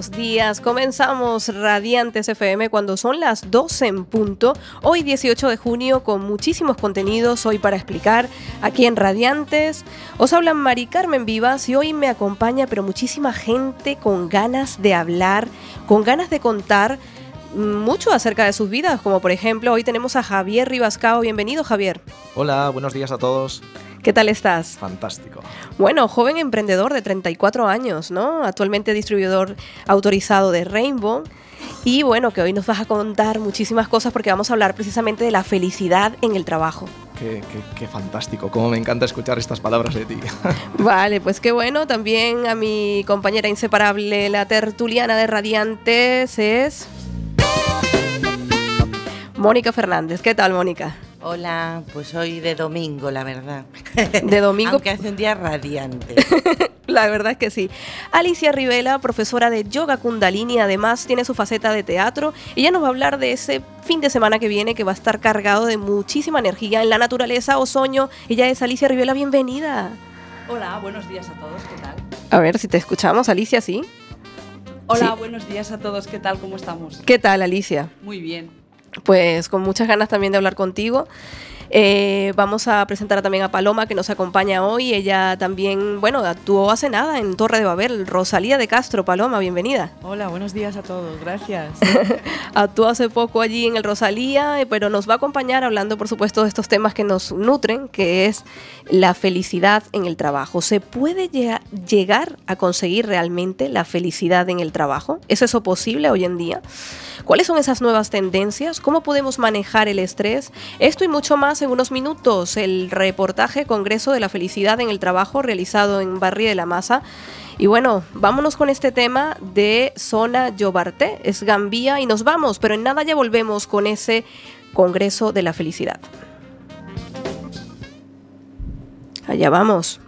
buenos días. Comenzamos Radiantes FM cuando son las 12 en punto. Hoy 18 de junio con muchísimos contenidos hoy para explicar aquí en Radiantes. Os hablan Mari Carmen Vivas y hoy me acompaña pero muchísima gente con ganas de hablar, con ganas de contar mucho acerca de sus vidas, como por ejemplo hoy tenemos a Javier Ribascao. Bienvenido Javier. Hola, buenos días a todos. ¿Qué tal estás? Fantástico. Bueno, joven emprendedor de 34 años, ¿no? Actualmente distribuidor autorizado de Rainbow. Y bueno, que hoy nos vas a contar muchísimas cosas porque vamos a hablar precisamente de la felicidad en el trabajo. Qué, qué, fantástico, cómo me encanta escuchar estas palabras de ti. Vale, pues qué bueno. También a mi compañera inseparable, la tertuliana de Radiantes, es Mónica Fernández. ¿Qué tal, Mónica? Hola, pues hoy de domingo, la verdad. De domingo. Aunque hace un día radiante. la verdad es que sí. Alicia Rivela, profesora de yoga kundalini, además tiene su faceta de teatro. Ella nos va a hablar de ese fin de semana que viene que va a estar cargado de muchísima energía en la naturaleza, ozoño. Ella es Alicia Rivela, bienvenida. Hola, buenos días a todos, ¿qué tal? A ver si te escuchamos, Alicia, ¿sí? Hola, buenos días a todos, ¿qué tal? ¿Cómo estamos? ¿Qué tal, Alicia? Muy bien pues con muchas ganas también de hablar contigo. Eh, vamos a presentar también a Paloma que nos acompaña hoy. Ella también, bueno, actuó hace nada en Torre de Babel. Rosalía de Castro, Paloma, bienvenida. Hola, buenos días a todos, gracias. actuó hace poco allí en el Rosalía, eh, pero nos va a acompañar hablando, por supuesto, de estos temas que nos nutren, que es la felicidad en el trabajo. ¿Se puede llegar a conseguir realmente la felicidad en el trabajo? ¿Es eso posible hoy en día? ¿Cuáles son esas nuevas tendencias? ¿Cómo podemos manejar el estrés? Esto y mucho más en unos minutos. El reportaje Congreso de la Felicidad en el Trabajo realizado en Barrio de la Masa. Y bueno, vámonos con este tema de Zona Yobarté, es Gambía y nos vamos, pero en nada ya volvemos con ese Congreso de la Felicidad. Allá vamos.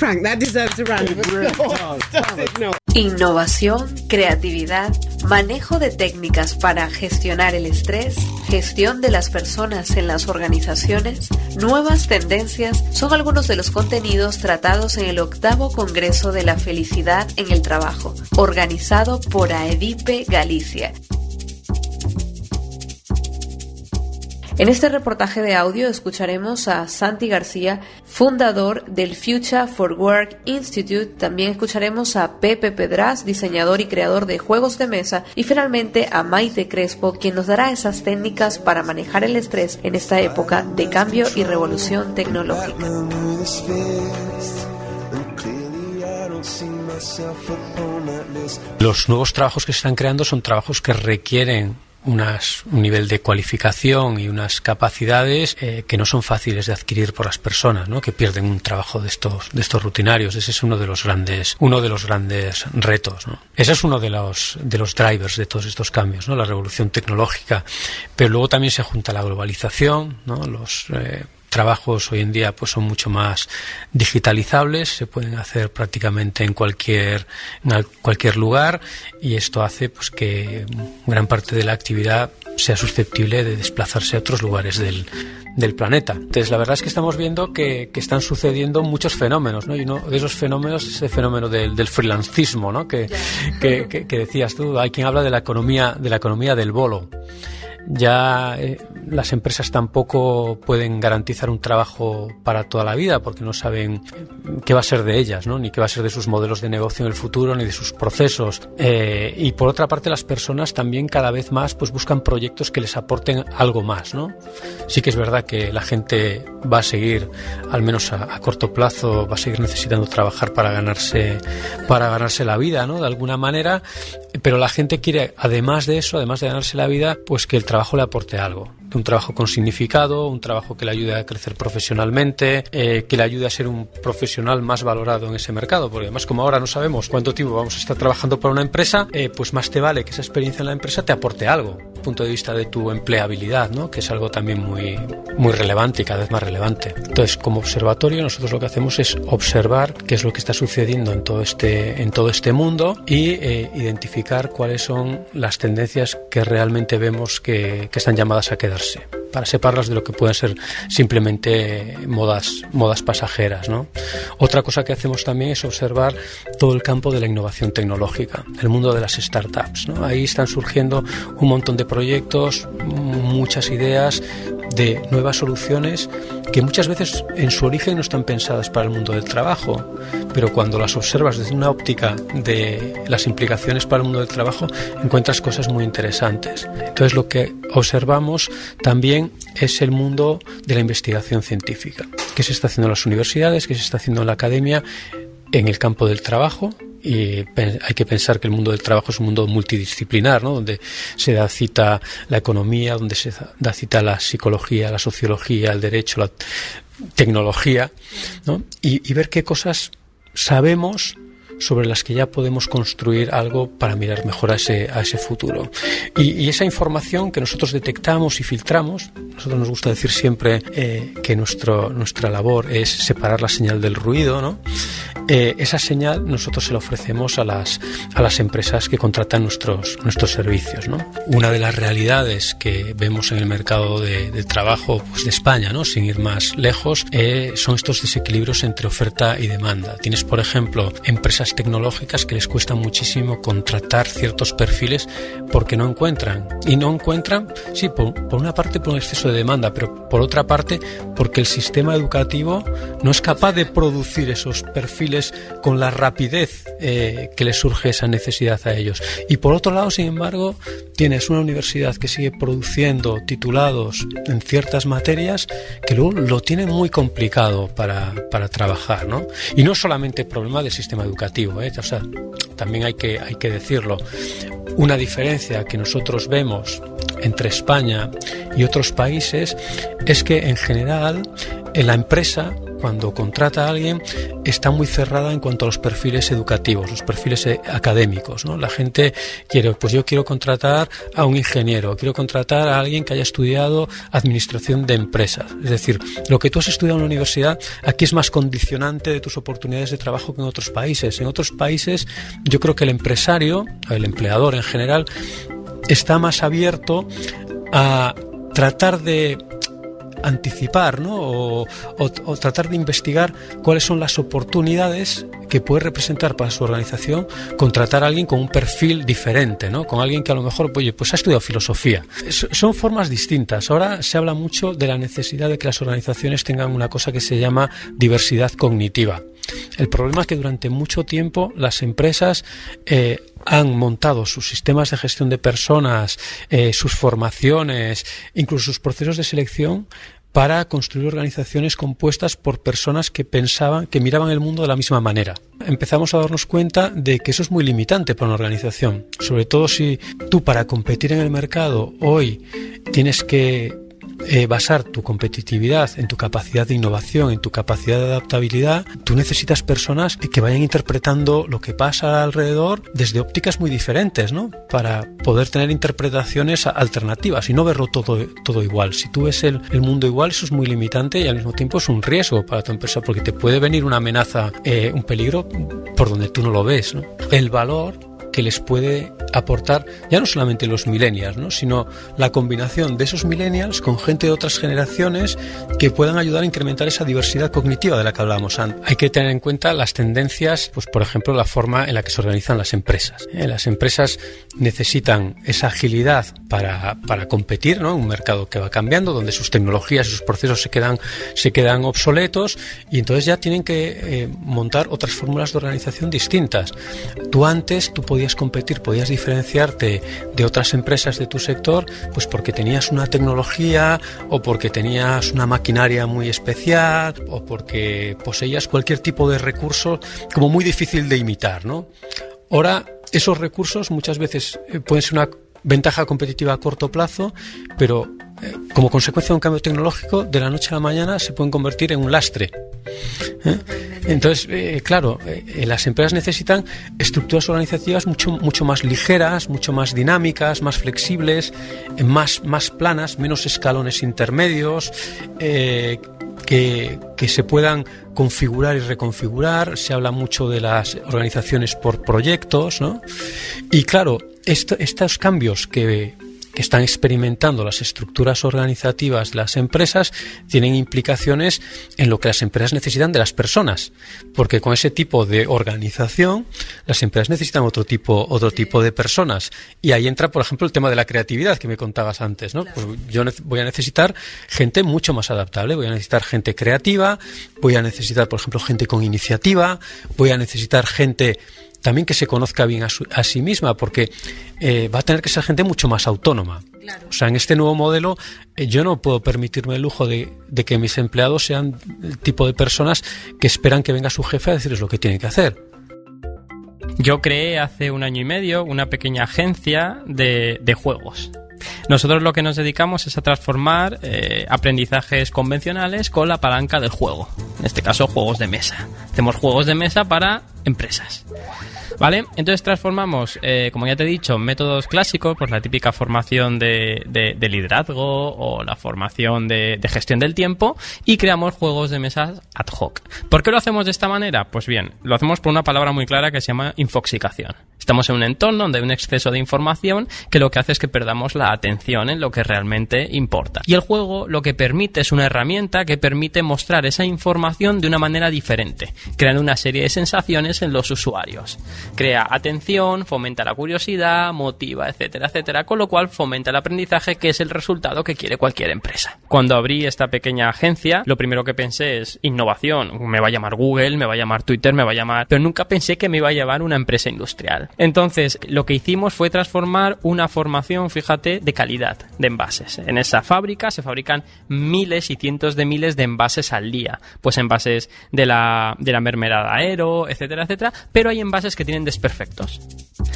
Frank, that deserves a round of applause. Innovación, creatividad, manejo de técnicas para gestionar el estrés, gestión de las personas en las organizaciones, nuevas tendencias son algunos de los contenidos tratados en el octavo Congreso de la Felicidad en el Trabajo, organizado por AEDIPE Galicia. En este reportaje de audio escucharemos a Santi García, fundador del Future for Work Institute. También escucharemos a Pepe Pedraz, diseñador y creador de juegos de mesa. Y finalmente a Maite Crespo, quien nos dará esas técnicas para manejar el estrés en esta época de cambio y revolución tecnológica. Los nuevos trabajos que se están creando son trabajos que requieren unas, un nivel de cualificación y unas capacidades eh, que no son fáciles de adquirir por las personas, ¿no? que pierden un trabajo de estos, de estos rutinarios. Ese es uno de los grandes, uno de los grandes retos. ¿no? Ese es uno de los, de los drivers de todos estos cambios, ¿no? la revolución tecnológica. Pero luego también se junta la globalización, ¿no? los eh, trabajos hoy en día pues son mucho más digitalizables, se pueden hacer prácticamente en cualquier en cualquier lugar y esto hace pues que gran parte de la actividad sea susceptible de desplazarse a otros lugares del, del planeta. Entonces, la verdad es que estamos viendo que, que, están sucediendo muchos fenómenos, ¿no? Y uno de esos fenómenos es el fenómeno del, del freelancismo, ¿no? Que, que, que, decías tú. Hay quien habla de la economía, de la economía del bolo ya eh, las empresas tampoco pueden garantizar un trabajo para toda la vida porque no saben qué va a ser de ellas, ¿no? ni qué va a ser de sus modelos de negocio en el futuro, ni de sus procesos. Eh, y por otra parte, las personas también cada vez más pues, buscan proyectos que les aporten algo más. ¿no? Sí que es verdad que la gente va a seguir, al menos a, corto plazo, va a seguir necesitando trabajar para ganarse, para ganarse la vida, ¿no? de alguna manera, pero la gente quiere, además de eso, además de ganarse la vida, pues que el trabajo le aporte algo un trabajo con significado, un trabajo que le ayude a crecer profesionalmente, eh, que le ayude a ser un profesional más valorado en ese mercado, porque además como ahora no sabemos cuánto tiempo vamos a estar trabajando para una empresa, eh, pues más te vale que esa experiencia en la empresa te aporte algo, punto de vista de tu empleabilidad, ¿no? que es algo también muy, muy relevante y cada vez más relevante. Entonces, como observatorio, nosotros lo que hacemos es observar qué es lo que está sucediendo en todo este, en todo este mundo y eh, identificar cuáles son las tendencias que realmente vemos que, que están llamadas a quedar para separarlas de lo que pueden ser simplemente modas, modas pasajeras. ¿no? Otra cosa que hacemos también es observar todo el campo de la innovación tecnológica, el mundo de las startups. ¿no? Ahí están surgiendo un montón de proyectos, muchas ideas de nuevas soluciones que muchas veces en su origen no están pensadas para el mundo del trabajo, pero cuando las observas desde una óptica de las implicaciones para el mundo del trabajo, encuentras cosas muy interesantes. Entonces lo que observamos también es el mundo de la investigación científica, qué se está haciendo en las universidades, qué se está haciendo en la academia, en el campo del trabajo, y hay que pensar que el mundo del trabajo es un mundo multidisciplinar, ¿no? donde se da cita la economía, donde se da cita la psicología, la sociología, el derecho, la tecnología, ¿no? y ver qué cosas sabemos sobre las que ya podemos construir algo para mirar mejor a ese, a ese futuro. Y, esa información que nosotros detectamos y filtramos, nosotros nos gusta decir siempre eh, que nuestro, nuestra labor es separar la señal del ruido, ¿no? Eh, esa señal nosotros se la ofrecemos a las, a las empresas que contratan nuestros, nuestros servicios. ¿no? Una de las realidades que vemos en el mercado de, trabajo pues, de España, ¿no? sin ir más lejos, eh, son estos desequilibrios entre oferta y demanda. Tienes, por ejemplo, empresas tecnológicas que les cuesta muchísimo contratar ciertos perfiles porque no encuentran. Y no encuentran, sí, por, por una parte por un exceso de demanda, pero por otra parte porque el sistema educativo no es capaz de producir esos perfiles con la rapidez eh, que les surge esa necesidad a ellos. Y por otro lado, sin embargo, tienes una universidad que sigue produciendo titulados en ciertas materias que luego lo tiene muy complicado para, para trabajar, ¿no? Y no solamente problema del sistema educativo, ¿eh? o sea, también hay que, hay que decirlo. Una diferencia que nosotros vemos entre España y otros países es que en general en la empresa cuando contrata a alguien está muy cerrada en cuanto a los perfiles educativos, los perfiles eh, académicos. ¿no? La gente quiere, pues yo quiero contratar a un ingeniero, quiero contratar a alguien que haya estudiado administración de empresas. Es decir, lo que tú has estudiado en la universidad aquí es más condicionante de tus oportunidades de trabajo que en otros países. En otros países yo creo que el empresario, el empleador en general, está más abierto a tratar de anticipar ¿no? o, tratar de investigar cuáles son las oportunidades que puede representar para su organización contratar a alguien con un perfil diferente, ¿no? con alguien que a lo mejor oye, pues ha estudiado filosofía. son formas distintas. Ahora se habla mucho de la necesidad de que las organizaciones tengan una cosa que se llama diversidad cognitiva. El problema es que durante mucho tiempo las empresas eh, han montado sus sistemas de gestión de personas, eh, sus formaciones, incluso sus procesos de selección para construir organizaciones compuestas por personas que pensaban, que miraban el mundo de la misma manera. Empezamos a darnos cuenta de que eso es muy limitante para una organización, sobre todo si tú para competir en el mercado hoy tienes que eh, basar tu competitividad en tu capacidad de innovación, en tu capacidad de adaptabilidad, tú necesitas personas que vayan interpretando lo que pasa alrededor desde ópticas muy diferentes, ¿no? Para poder tener interpretaciones alternativas y no verlo todo, todo igual. Si tú ves el, mundo igual, eso es muy limitante y al mismo tiempo es un riesgo para tu empresa porque te puede venir una amenaza, eh, un peligro por donde tú no lo ves, ¿no? El valor que les puede aportar ya no solamente los millennials, ¿no? sino la combinación de esos millennials con gente de otras generaciones que puedan ayudar a incrementar esa diversidad cognitiva de la que hablábamos antes. Hay que tener en cuenta las tendencias, pues por ejemplo la forma en la que se organizan las empresas. ¿eh? Las empresas necesitan esa agilidad para, para competir, ¿no? Un mercado que va cambiando, donde sus tecnologías y sus procesos se quedan, se quedan obsoletos y entonces ya tienen que eh, montar otras fórmulas de organización distintas. Tú antes, tú podías podías competir, podías diferenciarte de otras empresas de tu sector, pues porque tenías una tecnología o porque tenías una maquinaria muy especial o porque poseías cualquier tipo de recurso como muy difícil de imitar, ¿no? Ahora, esos recursos muchas veces eh, pueden ser una ventaja competitiva a corto plazo, pero eh, como consecuencia de un cambio tecnológico, de la noche a la mañana se pueden convertir en un lastre. ¿eh? Entonces, eh, claro, las empresas necesitan estructuras organizativas mucho, mucho más ligeras, mucho más dinámicas, más flexibles, más, más planas, menos escalones intermedios. Que, que, se puedan configurar y reconfigurar. Se habla mucho de las organizaciones por proyectos, ¿no? Y claro, estos cambios que, que están experimentando las estructuras organizativas de las empresas tienen implicaciones en lo que las empresas necesitan de las personas, porque con ese tipo de organización las empresas necesitan otro tipo otro tipo de personas. Y ahí entra, por ejemplo, el tema de la creatividad que me contabas antes, ¿no? Pues yo voy a necesitar gente mucho más adaptable, voy a necesitar gente creativa, voy a necesitar, por ejemplo, gente con iniciativa, voy a necesitar gente también que se conozca bien a, sí misma, porque eh, va a tener que ser gente mucho más autónoma. O sea, en este nuevo modelo eh, yo no puedo permitirme el lujo de, que mis empleados sean el tipo de personas que esperan que venga su jefe a decirles lo que tienen que hacer. Yo creé hace un año y medio una pequeña agencia de, juegos. Nosotros lo que nos dedicamos es a transformar eh, aprendizajes convencionales con la palanca del juego. En este caso, juegos de mesa. Hacemos juegos de mesa para empresas. ¿Vale? Entonces transformamos, eh, como ya te he dicho, métodos clásicos, pues la típica formación de, liderazgo o la formación de, de, gestión del tiempo y creamos juegos de mesas ad hoc. ¿Por qué lo hacemos de esta manera? Pues bien, lo hacemos por una palabra muy clara que se llama infoxicación. Estamos en un entorno donde hay un exceso de información que lo que hace es que perdamos la atención en lo que realmente importa. Y el juego lo que permite es una herramienta que permite mostrar esa información de una manera diferente, creando una serie de sensaciones en los usuarios crea atención, fomenta la curiosidad, motiva, etcétera, etcétera, con lo cual fomenta el aprendizaje, que es el resultado que quiere cualquier empresa. Cuando abrí esta pequeña agencia, lo primero que pensé es innovación. Me va a llamar Google, me va a llamar Twitter, me va a llamar... Pero nunca pensé que me iba a llevar una empresa industrial. Entonces, lo que hicimos fue transformar una formación, fíjate, de calidad de envases. En esa fábrica se fabrican miles y cientos de miles de envases al día. Pues envases de la, de la mermelada aero, etcétera, etcétera. Pero hay envases que tienen desperfectos.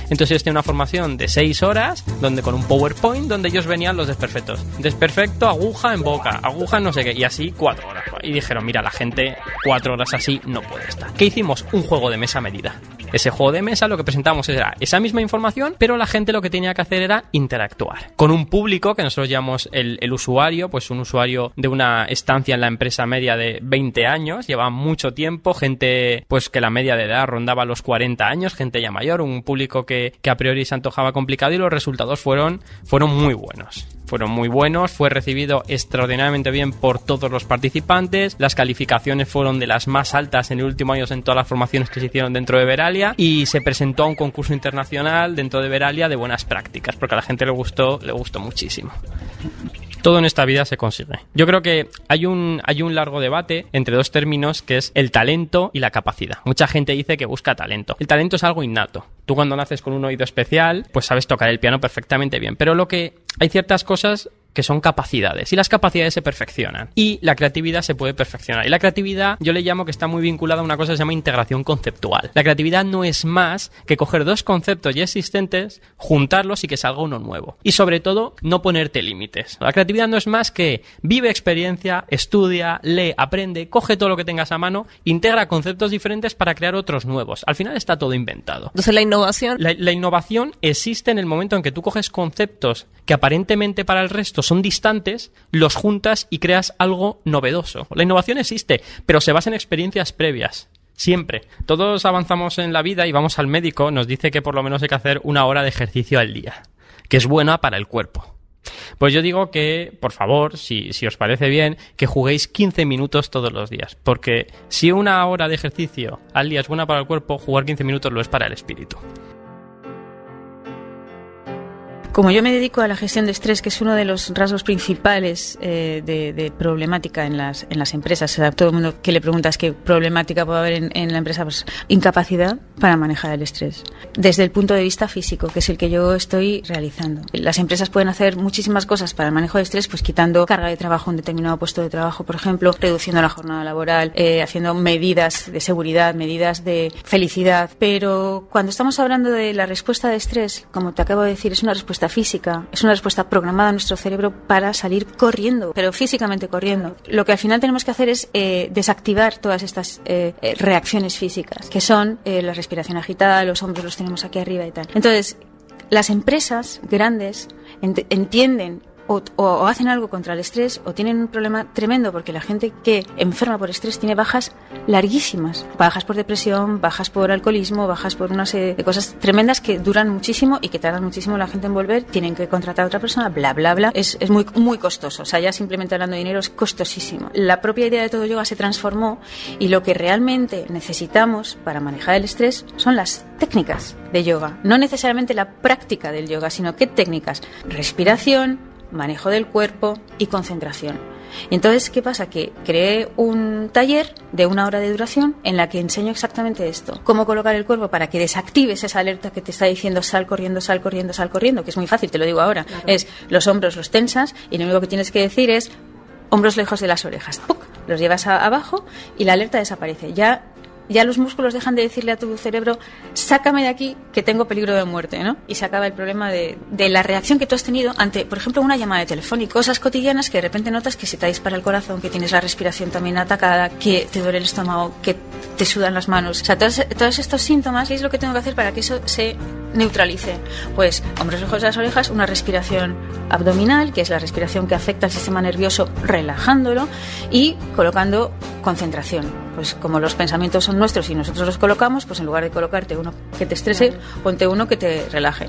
Entonces ellos tienen una formación de 6 horas, donde con un PowerPoint, donde ellos venían los desperfectos. Desperfecto, aguja en boca, aguja no sé qué, y así 4 horas. y dijeron, mira, la gente cuatro horas así no puede estar. ¿Qué hicimos? Un juego de mesa medida. Ese juego de mesa lo que presentamos era esa misma información, pero la gente lo que tenía que hacer era interactuar con un público que nosotros llamamos el, usuario, pues un usuario de una estancia en la empresa media de 20 años, lleva mucho tiempo, gente pues que la media de edad rondaba los 40 años, gente ya mayor, un público que, que a priori se antojaba complicado y los resultados fueron, fueron muy buenos fueron muy buenos, fue recibido extraordinariamente bien por todos los participantes, las calificaciones fueron de las más altas en el último año en todas las formaciones que se hicieron dentro de Veralia y se presentó a un concurso internacional dentro de Veralia de buenas prácticas, porque a la gente le gustó, le gustó muchísimo todo en esta vida se consigue. Yo creo que hay un, hay un largo debate entre dos términos que es el talento y la capacidad. Mucha gente dice que busca talento. El talento es algo innato. Tú cuando naces con un oído especial, pues sabes tocar el piano perfectamente bien. Pero lo que hay ciertas cosas que son capacidades y las capacidades se perfeccionan y la creatividad se puede perfeccionar. Y la creatividad yo le llamo que está muy vinculada a una cosa que se llama integración conceptual. La creatividad no es más que coger dos conceptos ya existentes juntarlos y que salga uno nuevo. Y sobre todo no ponerte límites. La creatividad no es más que vive experiencia estudia lee aprende coge todo lo que tengas a mano integra conceptos diferentes para crear otros nuevos. Al final está todo inventado. Entonces la innovación la, la innovación existe en el momento en que tú coges conceptos que aparentemente para el resto son distantes, los juntas y creas algo novedoso. La innovación existe, pero se basa en experiencias previas. Siempre. Todos avanzamos en la vida y vamos al médico, nos dice que por lo menos hay que hacer una hora de ejercicio al día, que es buena para el cuerpo. Pues yo digo que, por favor, si, si, os parece bien, que juguéis 15 minutos todos los días. Porque si una hora de ejercicio al día es buena para el cuerpo, jugar 15 minutos lo es para el espíritu. Como yo me dedico a la gestión de estrés, que es uno de los rasgos principales eh, de, problemática en las, en las empresas, o sea, todo el mundo que le preguntas qué problemática puede haber en, en, la empresa, pues incapacidad para manejar el estrés. Desde el punto de vista físico, que es el que yo estoy realizando. Las empresas pueden hacer muchísimas cosas para el manejo de estrés, pues quitando carga de trabajo en un determinado puesto de trabajo, por ejemplo, reduciendo la jornada laboral, eh, haciendo medidas de seguridad, medidas de felicidad. Pero cuando estamos hablando de la respuesta de estrés, como te acabo de decir, es una respuesta física, es una respuesta programada a nuestro cerebro para salir corriendo, pero físicamente corriendo. Lo que al final tenemos que hacer es eh, desactivar todas estas eh, reacciones físicas, que son eh, la respiración agitada, los hombros los tenemos aquí arriba y tal. Entonces, las empresas grandes ent entienden o, hacen algo contra el estrés o tienen un problema tremendo porque la gente que enferma por estrés tiene bajas larguísimas, bajas por depresión, bajas por alcoholismo, bajas por una serie de cosas tremendas que duran muchísimo y que tardan muchísimo la gente en volver, tienen que contratar a otra persona, bla, bla, bla. Es, es muy, muy costoso, o sea, ya simplemente hablando de dinero es costosísimo. La propia idea de todo yoga se transformó y lo que realmente necesitamos para manejar el estrés son las técnicas de yoga, no necesariamente la práctica del yoga, sino qué técnicas, respiración, manejo del cuerpo y concentración. Y entonces, ¿qué pasa? Que creé un taller de una hora de duración en la que enseño exactamente esto. Cómo colocar el cuerpo para que desactives esa alerta que te está diciendo sal corriendo, sal corriendo, sal corriendo, que es muy fácil, te lo digo ahora. Claro. Es los hombros los tensas y lo único que tienes que decir es hombros lejos de las orejas. ¡Puc! Los llevas a, abajo y la alerta desaparece. Ya ya los músculos dejan de decirle a tu cerebro, sácame de aquí que tengo peligro de muerte, ¿no? Y se acaba el problema de, la reacción que tú has tenido ante, por ejemplo, una llamada de teléfono y cosas cotidianas que de repente notas que se te dispara el corazón, que tienes la respiración también atacada, que te duele el estómago, que te sudan las manos. O sea, todos, todos estos síntomas, ¿qué es lo que tengo que hacer para que eso se neutralice? Pues, hombros de las orejas, una respiración abdominal, que es la respiración que afecta al sistema nervioso, relajándolo y colocando concentración. Pues como los pensamientos son nuestros y nosotros los colocamos, pues en lugar de colocarte uno que te estrese, ponte uno que te relaje.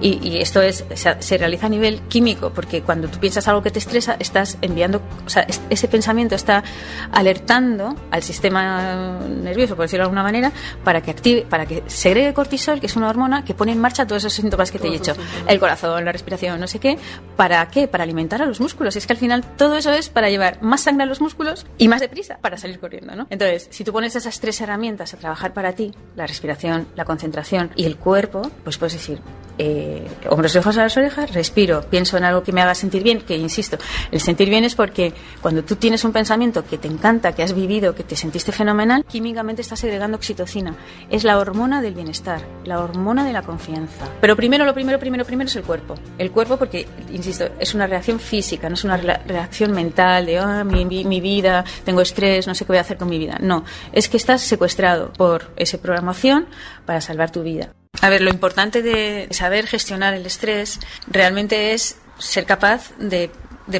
Y, y esto es se, se, realiza a nivel químico, porque cuando tú piensas algo que te estresa, estás enviando, o sea, ese pensamiento está alertando al sistema nervioso, por decirlo de alguna manera, para que active, para que segregue cortisol, que es una hormona que pone en marcha todos esos síntomas que te he dicho, el corazón, la respiración, no sé qué, ¿para qué? Para alimentar a los músculos. Es que al final todo eso es para llevar más sangre a los músculos y más deprisa para salir corriendo, ¿no? Entonces, Entonces, si tú pones esas tres herramientas a trabajar para ti, la respiración, la concentración y el cuerpo, pues puedes decir, eh, hombros lejos a las orejas, respiro, pienso en algo que me haga sentir bien, que insisto, el sentir bien es porque cuando tú tienes un pensamiento que te encanta, que has vivido, que te sentiste fenomenal, químicamente estás segregando oxitocina. Es la hormona del bienestar, la hormona de la confianza. Pero primero, lo primero, primero, primero es el cuerpo. El cuerpo porque, insisto, es una reacción física, no es una reacción mental de, ah, mi, mi vida, tengo estrés, no sé qué voy a hacer con mi vida. No, es que estás secuestrado por esa programación para salvar tu vida. A ver, lo importante de saber gestionar el estrés realmente es ser capaz de,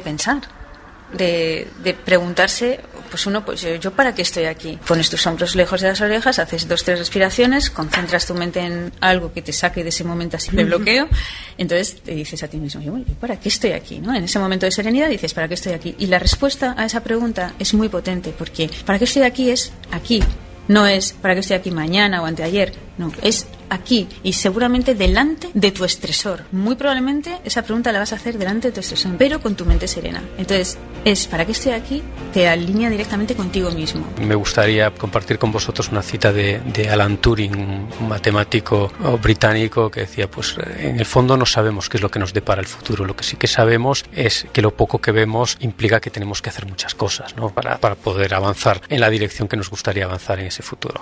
pensar, de, preguntarse, pues uno, pues yo, para qué estoy aquí. Pones tus hombros lejos de las orejas, haces dos, tres respiraciones, concentras tu mente en algo que te saque de ese momento así de bloqueo, entonces te dices a ti mismo, yo, ¿para qué estoy aquí? ¿no? En ese momento de serenidad dices, ¿para qué estoy aquí? Y la respuesta a esa pregunta es muy potente, porque ¿para qué estoy aquí? es aquí, no es para qué estoy aquí mañana o anteayer, no, es aquí y seguramente delante de tu estresor. Muy probablemente esa pregunta la vas a hacer delante de tu estresor, pero con tu mente serena. Entonces, es para qué estoy aquí, te alinea directamente contigo mismo. Me gustaría compartir con vosotros una cita de, Alan Turing, un matemático británico que decía, pues en el fondo no sabemos qué es lo que nos depara el futuro, lo que sí que sabemos es que lo poco que vemos implica que tenemos que hacer muchas cosas ¿no? para, para poder avanzar en la dirección que nos gustaría avanzar en ese futuro.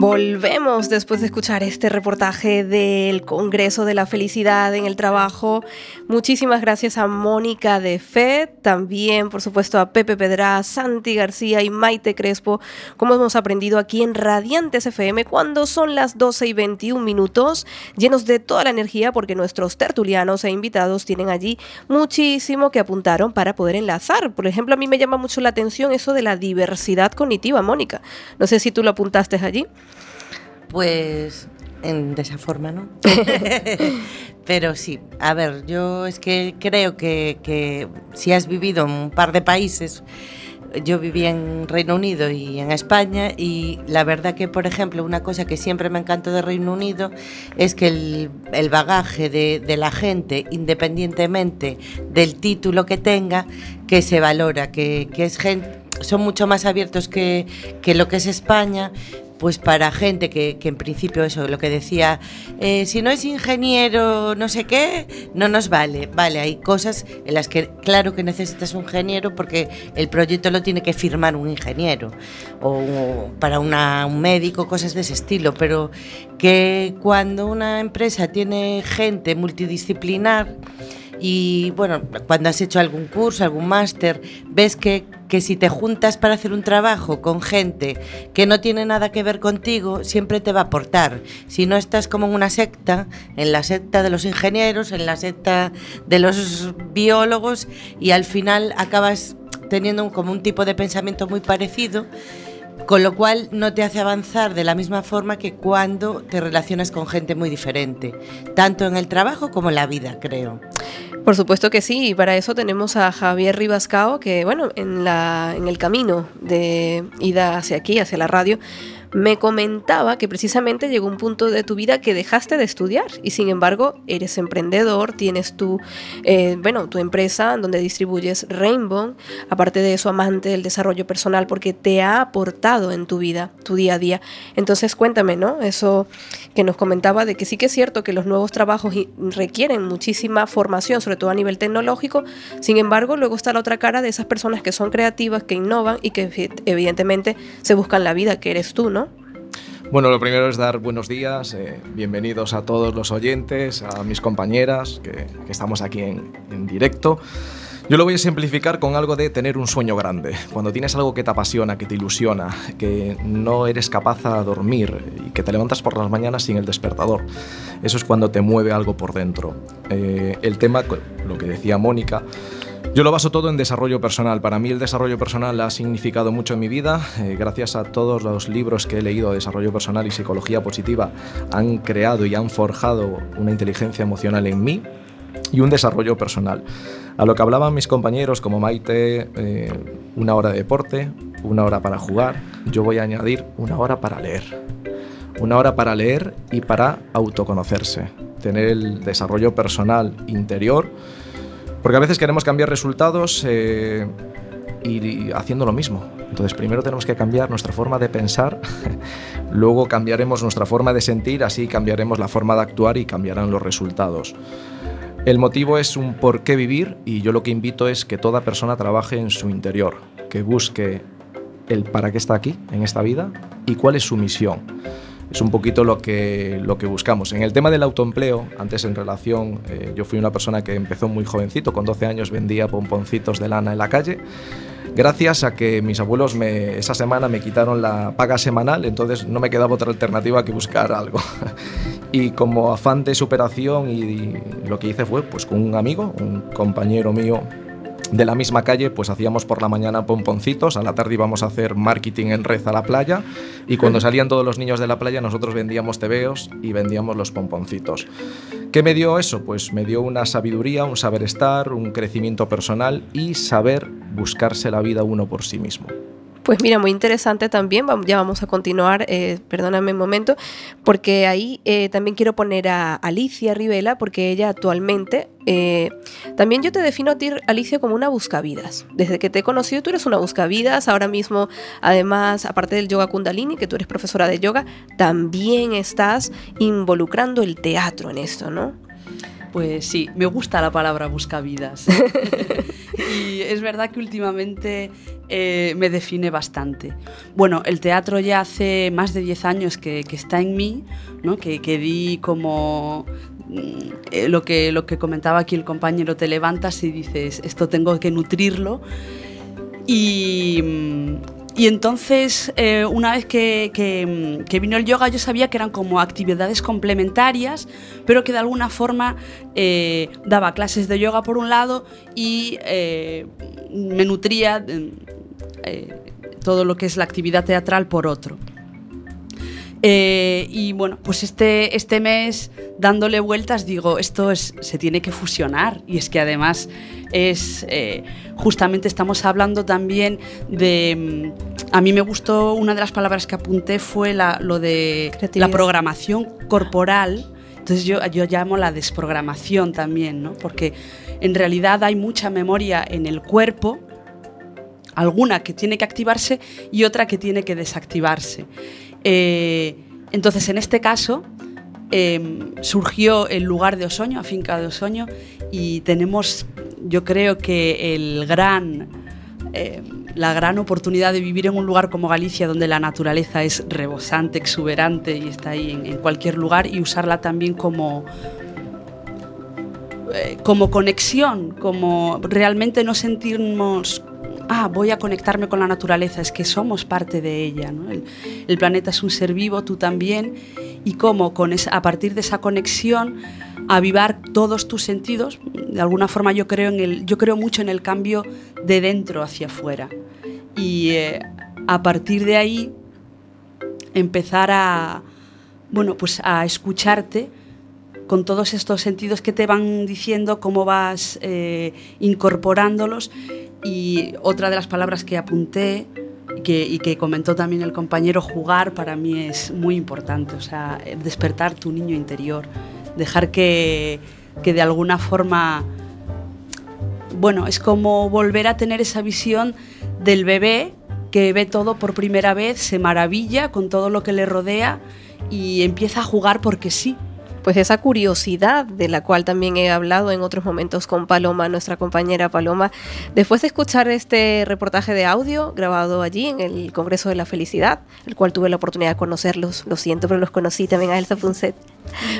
Volvemos después de escuchar este reportaje del Congreso de la Felicidad en el Trabajo. Muchísimas gracias a Mónica de FED, también por supuesto a Pepe Pedra, Santi García y Maite Crespo, como hemos aprendido aquí en Radiantes FM cuando son las 12 y 21 minutos, llenos de toda la energía porque nuestros tertulianos e invitados tienen allí muchísimo que apuntaron para poder enlazar. Por ejemplo, a mí me llama mucho la atención eso de la diversidad cognitiva, Mónica. No sé si tú lo apuntaste allí. Pues en, de esa forma, ¿no? Pero sí, a ver, yo es que creo que, que, si has vivido en un par de países, yo viví en Reino Unido y en España y la verdad que, por ejemplo, una cosa que siempre me encantó de Reino Unido es que el, el bagaje de, de, la gente, independientemente del título que tenga, que se valora, que, que es gente, son mucho más abiertos que, que lo que es España pues para gente que, en principio eso, lo que decía, eh, si no es ingeniero no sé qué, no nos vale. Vale, hay cosas en las que claro que necesitas un ingeniero porque el proyecto lo tiene que firmar un ingeniero o para un médico, cosas de ese estilo, pero que cuando una empresa tiene gente multidisciplinar, y bueno, cuando has hecho algún curso, algún máster, ves que, que, si te juntas para hacer un trabajo con gente que no tiene nada que ver contigo, siempre te va a aportar. Si no estás como en una secta, en la secta de los ingenieros, en la secta de los biólogos, y al final acabas teniendo como un tipo de pensamiento muy parecido con lo cual no te hace avanzar de la misma forma que cuando te relacionas con gente muy diferente, tanto en el trabajo como en la vida, creo. Por supuesto que sí, y para eso tenemos a Javier Ribascao, que bueno, en, la, en el camino de ida hacia aquí, hacia la radio, me comentaba que precisamente llegó un punto de tu vida que dejaste de estudiar y sin embargo eres emprendedor, tienes tu, eh, bueno, tu empresa donde distribuyes Rainbow, aparte de eso amante del desarrollo personal porque te ha aportado en tu vida, tu día a día. Entonces cuéntame, ¿no? Eso que nos comentaba de que sí que es cierto que los nuevos trabajos requieren muchísima formación, sobre todo a nivel tecnológico, sin embargo luego está la otra cara de esas personas que son creativas, que innovan y que evidentemente se buscan la vida, que eres tú, ¿no? Bueno, lo primero es dar buenos días, eh, bienvenidos a todos los oyentes, a mis compañeras que, estamos aquí en, en, directo. Yo lo voy a simplificar con algo de tener un sueño grande. Cuando tienes algo que te apasiona, que te ilusiona, que no eres capaz de dormir y que te levantas por las mañanas sin el despertador. Eso es cuando te mueve algo por dentro. Eh, el tema, lo que decía Mónica, yo lo baso todo en desarrollo personal. Para mí el desarrollo personal ha significado mucho en mi vida. Eh, gracias a todos los libros que he leído de desarrollo personal y psicología positiva, han creado y han forjado una inteligencia emocional en mí y un desarrollo personal. A lo que hablaban mis compañeros como Maite, eh, una hora de deporte, una hora para jugar, yo voy a añadir una hora para leer. Una hora para leer y para autoconocerse, tener el desarrollo personal interior Porque a veces queremos cambiar resultados eh, y, haciendo lo mismo. Entonces primero tenemos que cambiar nuestra forma de pensar, luego cambiaremos nuestra forma de sentir, así cambiaremos la forma de actuar y cambiarán los resultados. El motivo es un por qué vivir y yo lo que invito es que toda persona trabaje en su interior, que busque el para qué está aquí en esta vida y cuál es su misión. Es un poquito lo que, lo que buscamos. En el tema del autoempleo, antes en relación, eh, yo fui una persona que empezó muy jovencito, con 12 años vendía pomponcitos de lana en la calle gracias a que mis abuelos me, esa semana me quitaron la paga semanal, entonces no me quedaba otra alternativa que buscar algo. y como afán de superación y, lo que hice fue pues con un amigo, un compañero mío de la misma calle, pues hacíamos por la mañana pomponcitos, a la tarde íbamos a hacer marketing en red a la playa y cuando salían todos los niños de la playa nosotros vendíamos tebeos y vendíamos los pomponcitos. ¿Qué me dio eso? Pues me dio una sabiduría, un saber estar, un crecimiento personal y saber buscarse la vida uno por sí mismo. Pues mira, muy interesante también, ya vamos a continuar, eh, perdóname un momento, porque ahí eh, también quiero poner a Alicia Rivela, porque ella actualmente, eh, también yo te defino a ti, Alicia, como una buscavidas. Desde que te he conocido, tú eres una buscavidas, ahora mismo, además, aparte del yoga kundalini, que tú eres profesora de yoga, también estás involucrando el teatro en esto, ¿no? Pues sí, me gusta la palabra buscavidas. y es verdad que últimamente eh, me define bastante. Bueno, el teatro ya hace más de 10 años que, está en mí, ¿no? que, que di como mm, eh, lo, que, lo que comentaba aquí el compañero, te levantas y dices, esto tengo que nutrirlo. Y, mm, y entonces, eh, una vez que, vino el yoga, yo sabía que eran como actividades complementarias, pero que de alguna forma eh, daba clases de yoga por un lado y eh, me nutría todo lo que es la actividad teatral por otro. Y bueno, pues este, este mes dándole vueltas digo, esto es, se tiene que fusionar. Y es que además es eh, justamente estamos hablando también de mm, a mí me gustó una de las palabras que apunté fue la, lo de la programación corporal. Entonces yo, yo llamo la desprogramación también ¿no? porque en realidad hay mucha memoria en el cuerpo alguna que tiene que activarse y otra que tiene que desactivarse eh, entonces en este caso em, surgió el lugar de Osoño, Finca de Osoño, y tenemos yo creo que eh, la gran oportunidad de vivir en un lugar como Galicia, donde la naturaleza es rebosante, exuberante y está ahí en, cualquier lugar, y usarla también como, eh, como conexión, como realmente no sentirnos ah, voy a conectarme con la naturaleza, es que somos parte de ella. El, planeta es un ser vivo, tú también, y cómo con a partir de esa conexión avivar todos tus sentidos. De alguna forma yo creo, en el, yo creo mucho en el cambio de dentro hacia afuera. Y eh, a partir de ahí empezar a, bueno, pues a escucharte con todos estos sentidos que te van diciendo, cómo vas eh, incorporándolos. Y otra de las palabras que apunté que, y que comentó también el compañero, jugar para mí es muy importante, o sea, despertar tu niño interior dejar que, de alguna forma, bueno, es como volver a tener esa visión del bebé que ve todo por primera vez, se maravilla con todo lo que le rodea y empieza a jugar porque sí, pues esa curiosidad de la cual también he hablado en otros momentos con Paloma, nuestra compañera Paloma, después de escuchar este reportaje de audio grabado allí en el Congreso de la Felicidad, el cual tuve la oportunidad de conocerlos, lo siento, pero los conocí también a Elsa Funset.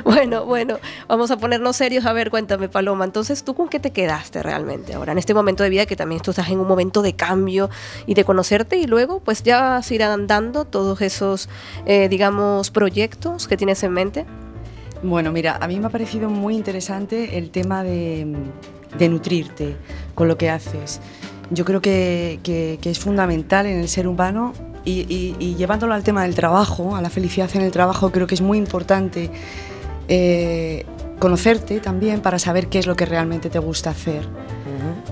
Bueno, bueno, vamos a ponernos serios. A ver, cuéntame, Paloma, entonces, ¿tú con qué te quedaste realmente ahora, en este momento de vida que también tú estás en un momento de cambio y de conocerte y luego pues ya se irán dando todos esos, eh, digamos, proyectos que tienes en mente? Bueno, mira, a mí me ha parecido muy interesante el tema de, nutrirte con lo que haces. Yo creo que, es fundamental en el ser humano y, llevándolo al tema del trabajo, a la felicidad en el trabajo, creo que es muy importante eh, conocerte también para saber qué es lo que realmente te gusta hacer.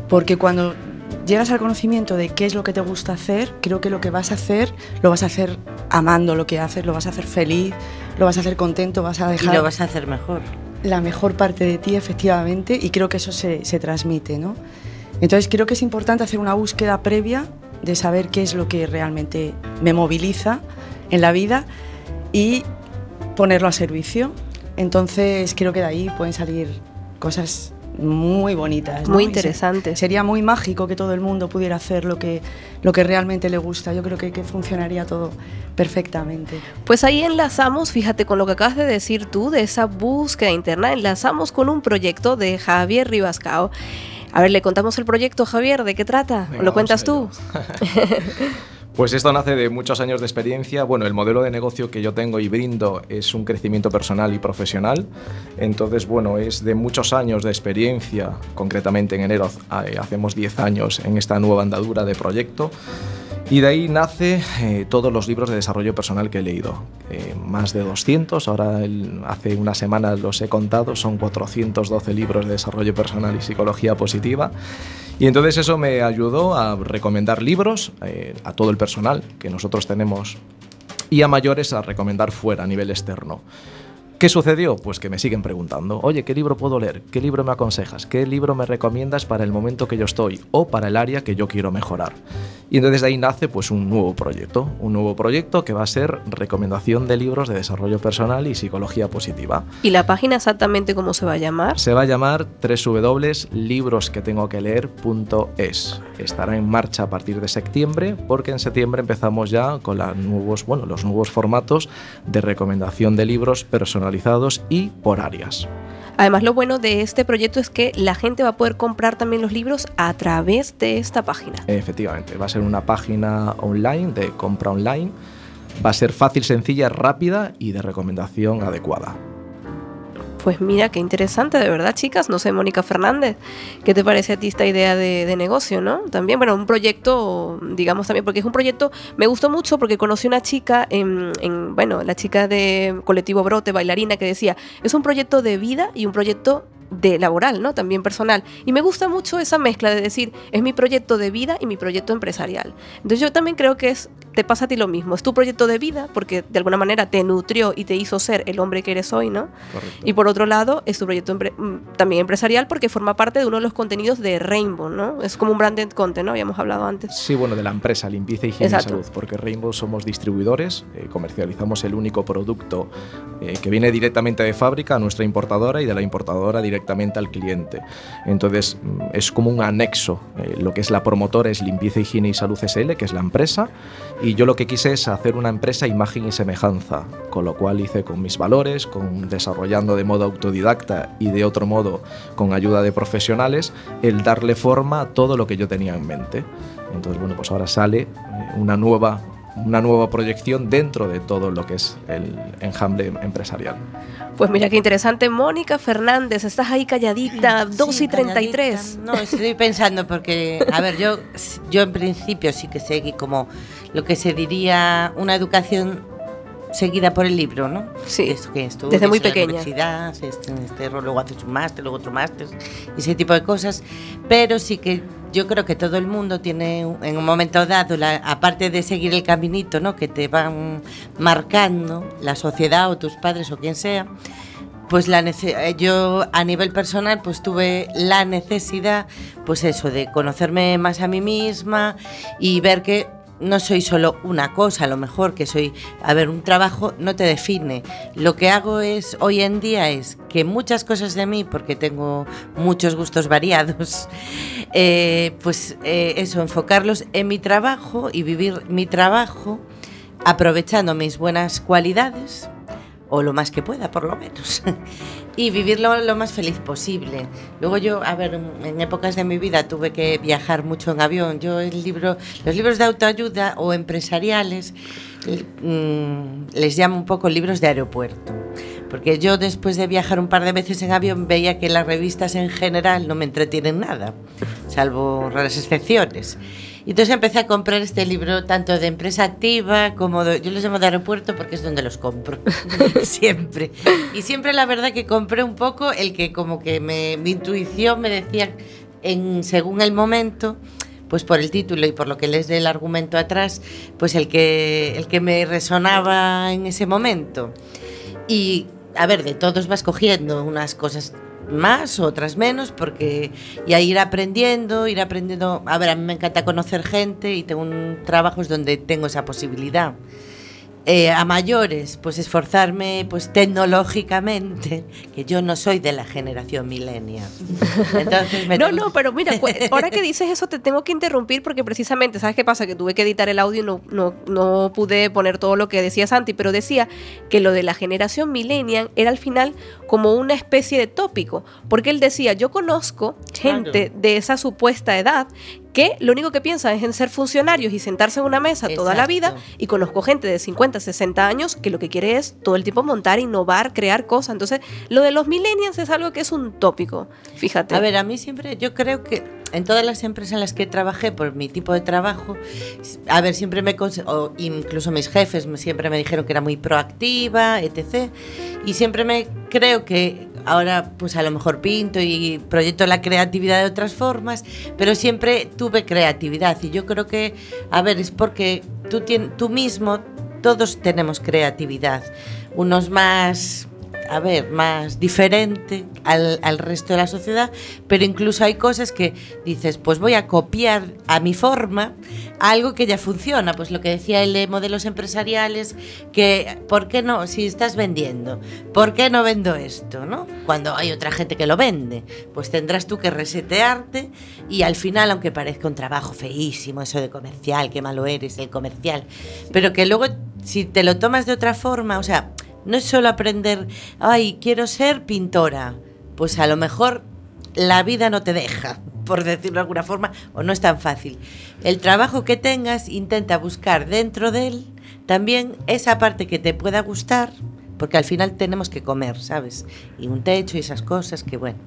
Porque cuando llegas al conocimiento de qué es lo que te gusta hacer, creo que lo que vas a hacer lo vas a hacer amando lo que haces, lo vas a hacer feliz, lo vas a hacer contento, vas a dejar... Y lo vas a hacer mejor. la mejor parte de ti, efectivamente, y creo que eso se, se transmite, ¿no? Entonces creo que es importante hacer una búsqueda previa de saber qué es lo que realmente me moviliza en la vida y ponerlo a servicio. Entonces creo que de ahí pueden salir cosas muy bonitas. ¿no? Muy interesantes. Sería muy mágico que todo el mundo pudiera hacer lo que, lo que realmente le gusta. Yo creo que, que funcionaría todo perfectamente. Pues ahí enlazamos, fíjate, con lo que acabas de decir tú, de esa búsqueda interna, enlazamos con un proyecto de Javier Ribascao. A ver, le contamos el proyecto, Javier, ¿de qué trata? Venga, ¿Lo cuentas tú? Pues esto nace de muchos años de experiencia. Bueno, el modelo de negocio que yo tengo y brindo es un crecimiento personal y profesional. Entonces, bueno, es de muchos años de experiencia. Concretamente en enero eh, hacemos 10 años en esta nueva andadura de proyecto. Y de ahí nace eh, todos los libros de desarrollo personal que he leído. Eh, más de 200, ahora el- hace una semana los he contado, son 412 libros de desarrollo personal y psicología positiva. Y entonces eso me ayudó a recomendar libros eh, a todo el personal que nosotros tenemos y a mayores a recomendar fuera, a nivel externo. ¿Qué sucedió? Pues que me siguen preguntando, oye, ¿qué libro puedo leer? ¿Qué libro me aconsejas? ¿Qué libro me recomiendas para el momento que yo estoy o para el área que yo quiero mejorar? Y entonces de ahí nace pues un nuevo proyecto, un nuevo proyecto que va a ser recomendación de libros de desarrollo personal y psicología positiva. ¿Y la página exactamente cómo se va a llamar? Se va a llamar www.librosquetengoqueleer.es. Estará en marcha a partir de septiembre porque en septiembre empezamos ya con la nuevos, bueno, los nuevos formatos de recomendación de libros personalizados y por áreas. Además, lo bueno de este proyecto es que la gente va a poder comprar también los libros a través de esta página. Efectivamente, va a ser una página online de compra online. Va a ser fácil, sencilla, rápida y de recomendación adecuada. Pues mira, qué interesante, de verdad, chicas. No sé, Mónica Fernández, ¿qué te parece a ti esta idea de, de negocio, no? También, bueno, un proyecto, digamos también, porque es un proyecto, me gustó mucho porque conocí una chica, en, en, bueno, la chica de Colectivo Brote, bailarina, que decía, es un proyecto de vida y un proyecto de laboral, ¿no? También personal. Y me gusta mucho esa mezcla de decir, es mi proyecto de vida y mi proyecto empresarial. Entonces yo también creo que es, te pasa a ti lo mismo, es tu proyecto de vida porque de alguna manera te nutrió y te hizo ser el hombre que eres hoy, ¿no? Correcto. Y por otro lado, es tu proyecto empre- mm, también empresarial porque forma parte de uno de los contenidos de Rainbow, ¿no? Es como un branded content, ¿no? Habíamos hablado antes. Sí, bueno, de la empresa Limpieza, Higiene Exacto. y Salud, porque Rainbow somos distribuidores, eh, comercializamos el único producto eh, que viene directamente de fábrica a nuestra importadora y de la importadora directamente al cliente. Entonces, mm, es como un anexo. eh, lo que es la promotora es Limpieza, Higiene y Salud SL, que es la empresa, y yo lo que quise es hacer una empresa imagen y semejanza, con lo cual hice con mis valores, con desarrollando de modo autodidacta y de otro modo con ayuda de profesionales, el darle forma a todo lo que yo tenía en mente. Entonces, bueno, pues ahora sale eh, una nueva, una nueva proyección dentro de todo lo que es el enjambre empresarial. Pues mira qué interesante. Mónica Fernández, estás ahí calladita, 2 Sí, y 33. calladita. No, estoy pensando porque, a ver, yo, yo en principio sí que seguí como lo que se diría una educación seguida por el libro, ¿no? Sí, Esto que desde muy en la pequeña. universidad, este, este, luego haces un máster, luego otro máster, ese tipo de cosas. Pero sí que yo creo que todo el mundo tiene en un momento dado, la- aparte de seguir el caminito, ¿no? Que te van marcando la sociedad o tus padres o quien sea, pues la eh, yo a nivel personal pues tuve la necesidad pues eso de conocerme más a mí misma y ver que no soy solo una cosa, a lo mejor que soy, a ver, un trabajo no te define. Lo que hago es hoy en día es que muchas cosas de mí, porque tengo muchos gustos variados, eh, pues eh, eso, enfocarlos en mi trabajo y vivir mi trabajo aprovechando mis buenas cualidades o lo más que pueda, por lo menos. y vivirlo lo más feliz posible. Luego yo, a ver, en épocas de mi vida tuve que viajar mucho en avión. Yo el libro, los libros de autoayuda o empresariales mm, les llamo un poco libros de aeropuerto. Porque yo después de viajar un par de veces en avión veía que las revistas en general no me entretienen nada, salvo raras excepciones. Y entonces empecé a comprar este libro tanto de empresa activa como de, yo los llamo de aeropuerto porque es donde los compro siempre. Y siempre la verdad que compré un poco el que como que mi intuición me decía según el momento pues por el título y por lo que les dé el argumento atrás, pues el que el que me resonaba en ese momento. Y a ver, de todos vas cogiendo unas cosas más, otras menos, porque y ir aprendiendo, ir aprendiendo. A ver, a mí me encanta conocer gente y tengo un trabajos donde tengo esa posibilidad. Eh, a mayores, pues esforzarme pues tecnológicamente, que yo no soy de la generación millennial. Entonces me No, no, pero mira, ahora que dices eso te tengo que interrumpir porque precisamente, ¿sabes qué pasa? Que tuve que editar el audio y no, no, no pude poner todo lo que decía Santi, pero decía que lo de la generación millennial era al final como una especie de tópico, porque él decía, yo conozco gente de esa supuesta edad que lo único que piensa es en ser funcionarios y sentarse en una mesa toda la vida y conozco gente de 50, 60 años que lo que quiere es todo el tiempo montar, innovar, crear cosas. Entonces, lo de los millennials es algo que es un tópico, fíjate. A ver, a mí siempre, yo creo que en todas las empresas en las que trabajé por mi tipo de trabajo, a ver, siempre me, o incluso mis jefes siempre me dijeron que era muy proactiva, etc. Y siempre me creo que ahora pues a lo mejor pinto y proyecto la creatividad de otras formas, pero siempre tuve creatividad. Y yo creo que, a ver, es porque tú, tú mismo, todos tenemos creatividad, unos más a ver, más diferente al, al resto de la sociedad, pero incluso hay cosas que dices, pues voy a copiar a mi forma algo que ya funciona, pues lo que decía el de modelos empresariales, que ¿por qué no? Si estás vendiendo, ¿por qué no vendo esto? ¿no? Cuando hay otra gente que lo vende, pues tendrás tú que resetearte y al final, aunque parezca un trabajo feísimo, eso de comercial, qué malo eres, el comercial, pero que luego si te lo tomas de otra forma, o sea, no es solo aprender, ay, quiero ser pintora. Pues a lo mejor la vida no te deja, por decirlo de alguna forma, o no es tan fácil. El trabajo que tengas, intenta buscar dentro de él también esa parte que te pueda gustar, porque al final tenemos que comer, ¿sabes? Y un techo y esas cosas que bueno.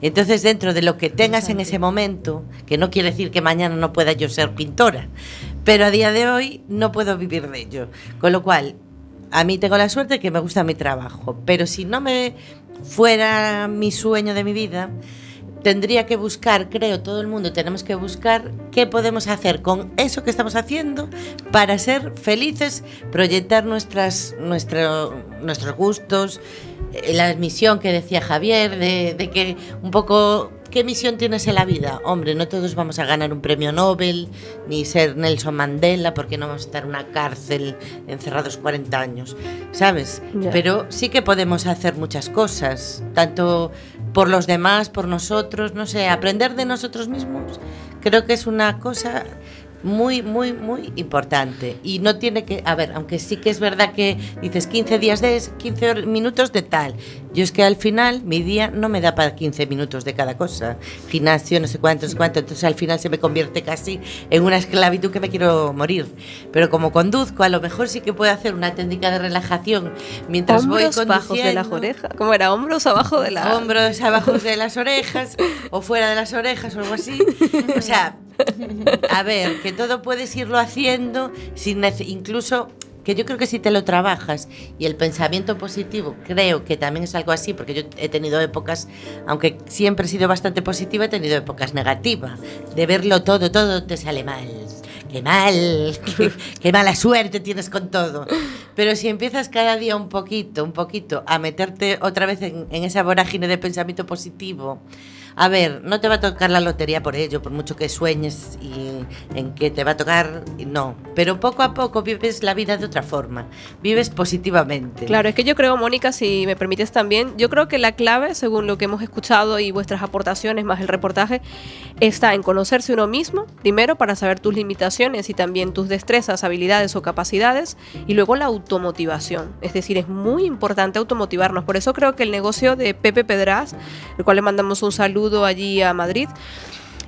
Entonces, dentro de lo que tengas en ese momento, que no quiere decir que mañana no pueda yo ser pintora, pero a día de hoy no puedo vivir de ello. Con lo cual, a mí tengo la suerte que me gusta mi trabajo, pero si no me fuera mi sueño de mi vida, tendría que buscar, creo, todo el mundo tenemos que buscar qué podemos hacer con eso que estamos haciendo para ser felices, proyectar nuestras, nuestro, nuestros gustos, eh, la misión que decía Javier, de que un poco... ¿Qué misión tienes en la vida? Hombre, no todos vamos a ganar un premio Nobel, ni ser Nelson Mandela, porque no vamos a estar en una cárcel encerrados 40 años, ¿sabes? Pero sí que podemos hacer muchas cosas, tanto por los demás, por nosotros, no sé, aprender de nosotros mismos, creo que es una cosa muy, muy, muy importante. Y no tiene que, a ver, aunque sí que es verdad que dices 15 días de, 15 hor- minutos de tal. Yo es que al final mi día no me da para 15 minutos de cada cosa. Gimnasio, no sé cuánto, no sé cuánto. Entonces al final se me convierte casi en una esclavitud que me quiero morir. Pero como conduzco, a lo mejor sí que puedo hacer una técnica de relajación mientras hombros voy bajos de las conduciendo. orejas. ¿Cómo era? Hombros abajo de la... Hombros abajo de las orejas o fuera de las orejas o algo así. O sea, a ver, que todo puedes irlo haciendo sin incluso que yo creo que si te lo trabajas y el pensamiento positivo, creo que también es algo así, porque yo he tenido épocas, aunque siempre he sido bastante positiva, he tenido épocas negativas, de verlo todo, todo te sale mal. Qué mal, qué, qué mala suerte tienes con todo. Pero si empiezas cada día un poquito, un poquito, a meterte otra vez en, en esa vorágine de pensamiento positivo, a ver, no te va a tocar la lotería por ello, por mucho que sueñes y en que te va a tocar, no. Pero poco a poco vives la vida de otra forma, vives positivamente. Claro, es que yo creo, Mónica, si me permites también, yo creo que la clave, según lo que hemos escuchado y vuestras aportaciones más el reportaje, está en conocerse uno mismo, primero para saber tus limitaciones y también tus destrezas, habilidades o capacidades, y luego la automotivación. Es decir, es muy importante automotivarnos. Por eso creo que el negocio de Pepe Pedraz, el cual le mandamos un saludo allí a Madrid,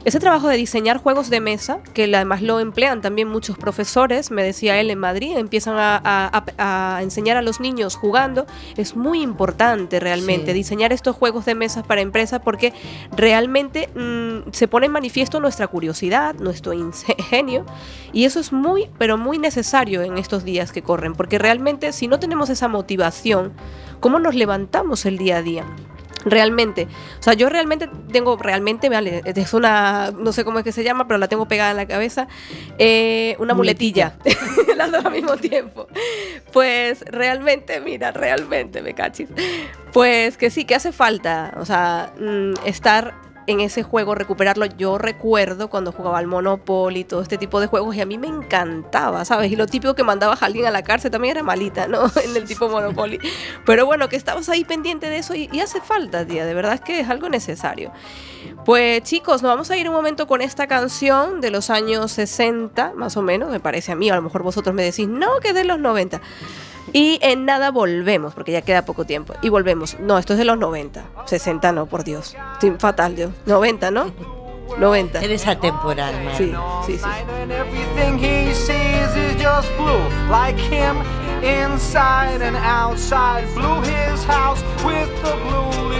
ese trabajo de diseñar juegos de mesa, que además lo emplean también muchos profesores, me decía él en Madrid, empiezan a, a- a- a enseñar a los niños jugando, es muy importante realmente Sí. diseñar estos juegos de mesas para empresas porque realmente mm, se pone en manifiesto nuestra curiosidad, nuestro ingenio, y eso es muy, pero muy necesario en estos días que corren, porque realmente si no tenemos esa motivación, ¿cómo nos levantamos el día a día? Realmente. O sea, yo realmente tengo, realmente, vale, es una, no sé cómo es que se llama, pero la tengo pegada en la cabeza, eh, una muletilla, las dos al mismo tiempo. Pues realmente, mira, realmente me cachis. Pues que sí, que hace falta, o sea, mm, estar en ese juego, recuperarlo. Yo recuerdo cuando jugaba al Monopoly todo este tipo de juegos y a mí me encantaba, ¿sabes? Y lo típico que mandabas a alguien a la cárcel también era malita, ¿no? en el tipo Monopoly. Pero bueno, que estabas ahí pendiente de eso y, y hace falta, tía, de verdad es que es algo necesario. Pues chicos, nos vamos a ir un momento con esta canción de los años 60, más o menos, me parece a mí, a lo mejor vosotros me decís, no, que es de los 90. Y en nada volvemos, porque ya queda poco tiempo. Y volvemos. No, esto es de los 90. 60 no, por Dios. Estoy fatal, Dios. 90, ¿no? 90. Eres atemporal, man. Sí, sí, sí. And everything he sees is just blue, like him inside and outside. Blue his house with a blue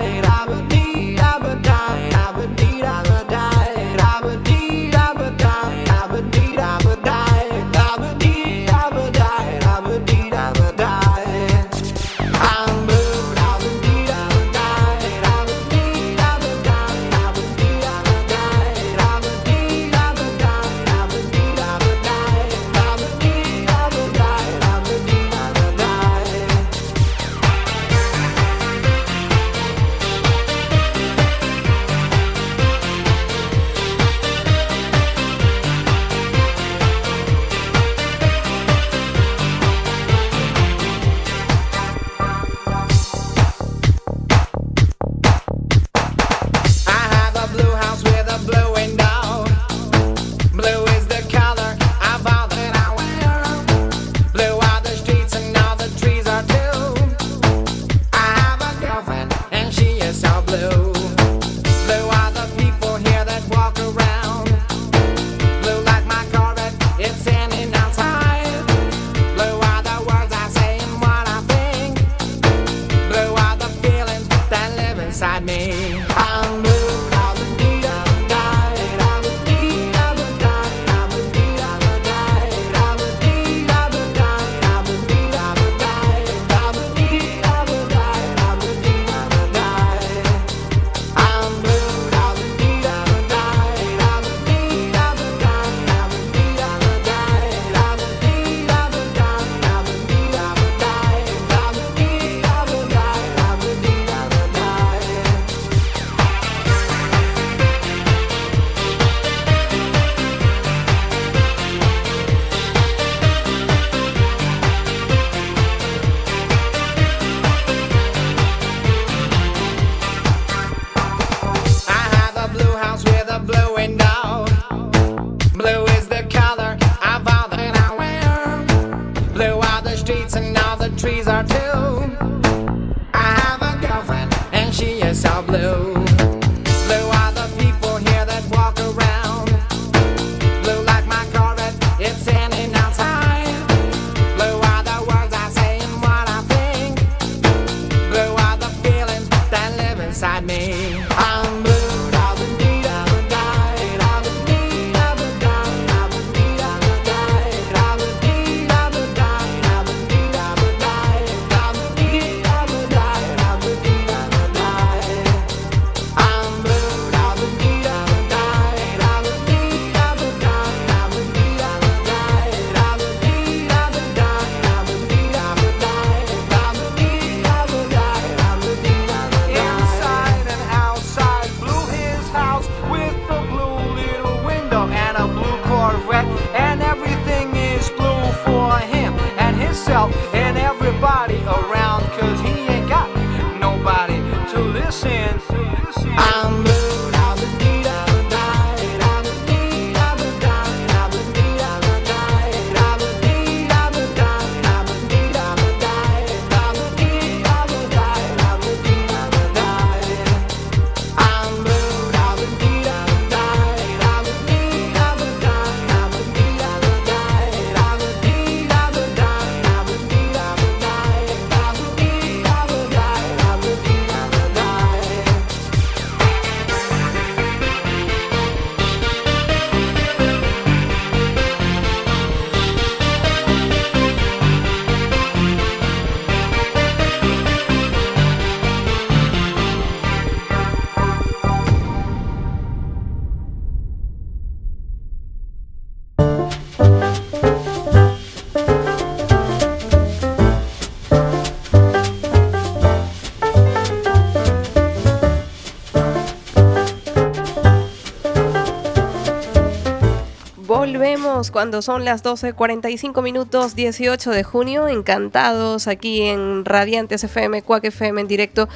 Cuando son las 12.45 minutos 18 de junio. Encantados aquí en Radiantes FM, Cuac FM en directo.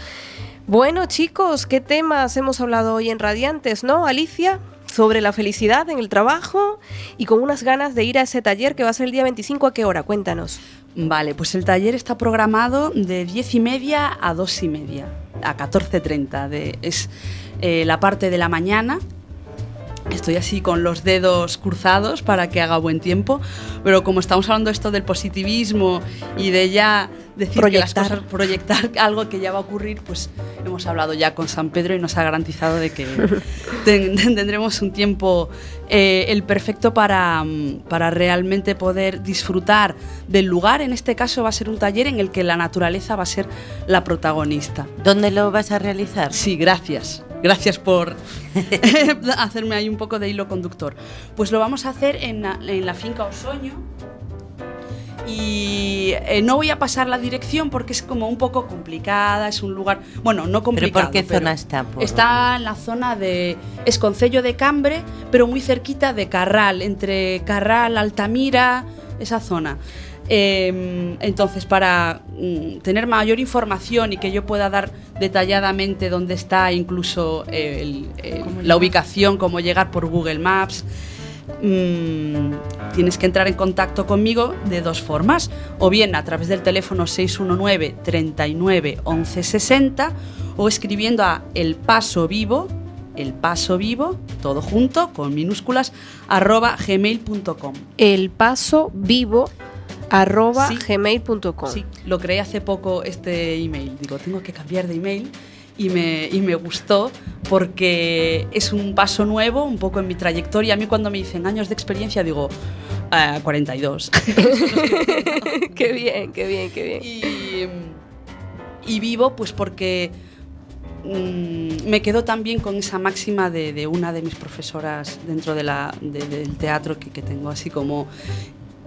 Bueno chicos, ¿qué temas hemos hablado hoy en Radiantes, no, Alicia? Sobre la felicidad en el trabajo y con unas ganas de ir a ese taller que va a ser el día 25. ¿A qué hora? Cuéntanos. Vale, pues el taller está programado de 10 y media a 2 y media, a 14.30. De, es eh, la parte de la mañana. Estoy así con los dedos cruzados para que haga buen tiempo, pero como estamos hablando esto del positivismo y de ya decir que las Proyectar. cosas, proyectar algo que ya va a ocurrir, pues hemos hablado ya con San Pedro y nos ha garantizado de que ten- tendremos un tiempo eh, el perfecto para, mm, para realmente poder disfrutar del lugar. En este caso va a ser un taller en el que la naturaleza va a ser la protagonista. ¿Dónde lo vas a realizar? Sí, gracias. Gracias por hacerme ahí un poco de hilo conductor. Pues lo vamos a hacer en la, en la finca Osoño. Y eh, no voy a pasar la dirección porque es como un poco complicada, es un lugar, bueno, no ¿Pero complicado. por qué pero zona está? Por- Está en la zona de es Concello de Cambre, pero muy cerquita de Carral, entre Carral, Altamira, esa zona. Eh, entonces, para mm, tener mayor información y que yo pueda dar detalladamente dónde está, incluso eh, el- el- la ubicación, cómo llegar por Google Maps, mm, tienes que entrar en contacto conmigo de dos formas, o bien a través del teléfono 619 39 11 60 o escribiendo a El Paso Vivo, El Paso Vivo, todo junto, con minúsculas, arroba gmail.com. El paso vivo arroba Sí. gmail.com. Sí, lo creé hace poco este email. Digo, tengo que cambiar de email y me, y me gustó porque es un paso nuevo, un poco en mi trayectoria. A mí cuando me dicen años de experiencia digo, "Ah, 42. qué bien, qué bien, qué bien. y, y vivo pues porque mm, me quedo también con esa máxima de, de una de mis profesoras dentro de la, de- del teatro que, que tengo así como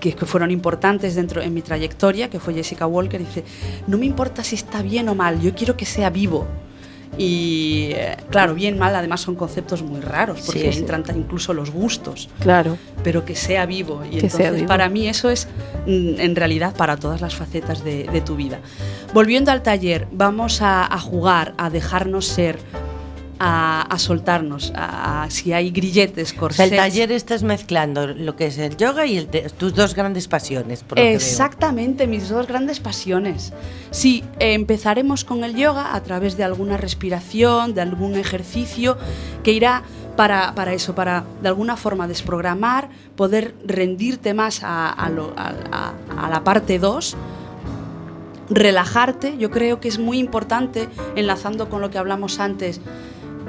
que, que fueron importantes dentro en mi trayectoria, que fue Jessica Walker, dice, no me importa si está bien o mal, yo quiero que sea vivo. Y eh, claro, bien, mal, además son conceptos muy raros, porque Sí, entran incluso los gustos Claro. pero que sea vivo. Y Que entonces, vivo. para mí eso es, mm, en realidad, para todas las facetas de, de tu vida. Volviendo al taller, vamos a, a jugar, a dejarnos ser, a, a soltarnos, a, a- si hay grilletes, O sea, corsets. el taller estás mezclando lo que es el yoga y el tus dos grandes pasiones, por lo que. Exactamente, mis dos grandes pasiones. Sí, eh, empezaremos con el yoga a través de alguna respiración, de algún ejercicio que irá para, para eso, para de alguna forma desprogramar, poder rendirte más a, a lo- a- a- a la parte 2 relajarte, yo creo que es muy importante, enlazando con lo que hablamos antes,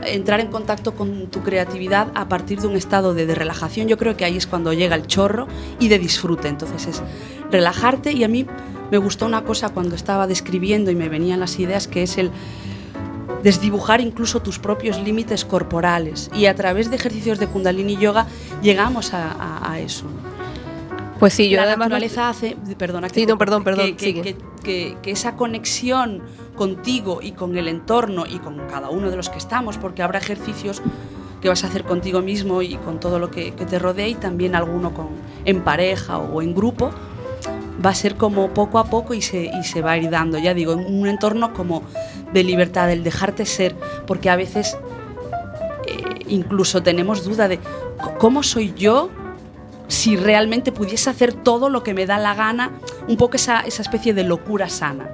entrar en contacto con tu creatividad a partir de un estado de, relajación. Yo creo que ahí es cuando llega el chorro y de disfrute. Entonces es relajarte y a mí me gustó una cosa cuando estaba describiendo y me venían las ideas que es el desdibujar incluso tus propios límites corporales y a través de ejercicios de kundalini yoga llegamos a eso. Pues sí, yo la además... naturaleza hace, perdona, que Sí, no, perdón, perdón, que, que, esa conexión contigo y con el entorno y con cada uno de los que estamos, porque habrá ejercicios que vas a hacer contigo mismo y con todo lo que, te rodea y también alguno con, en pareja o en grupo, va a ser como poco a poco y se, y se va a ir dando, ya digo, en un entorno como de libertad, el dejarte ser, porque a veces eh, incluso tenemos duda de "C- cómo soy yo si realmente pudiese hacer todo lo que me da la gana, un poco esa, esa especie de locura sana.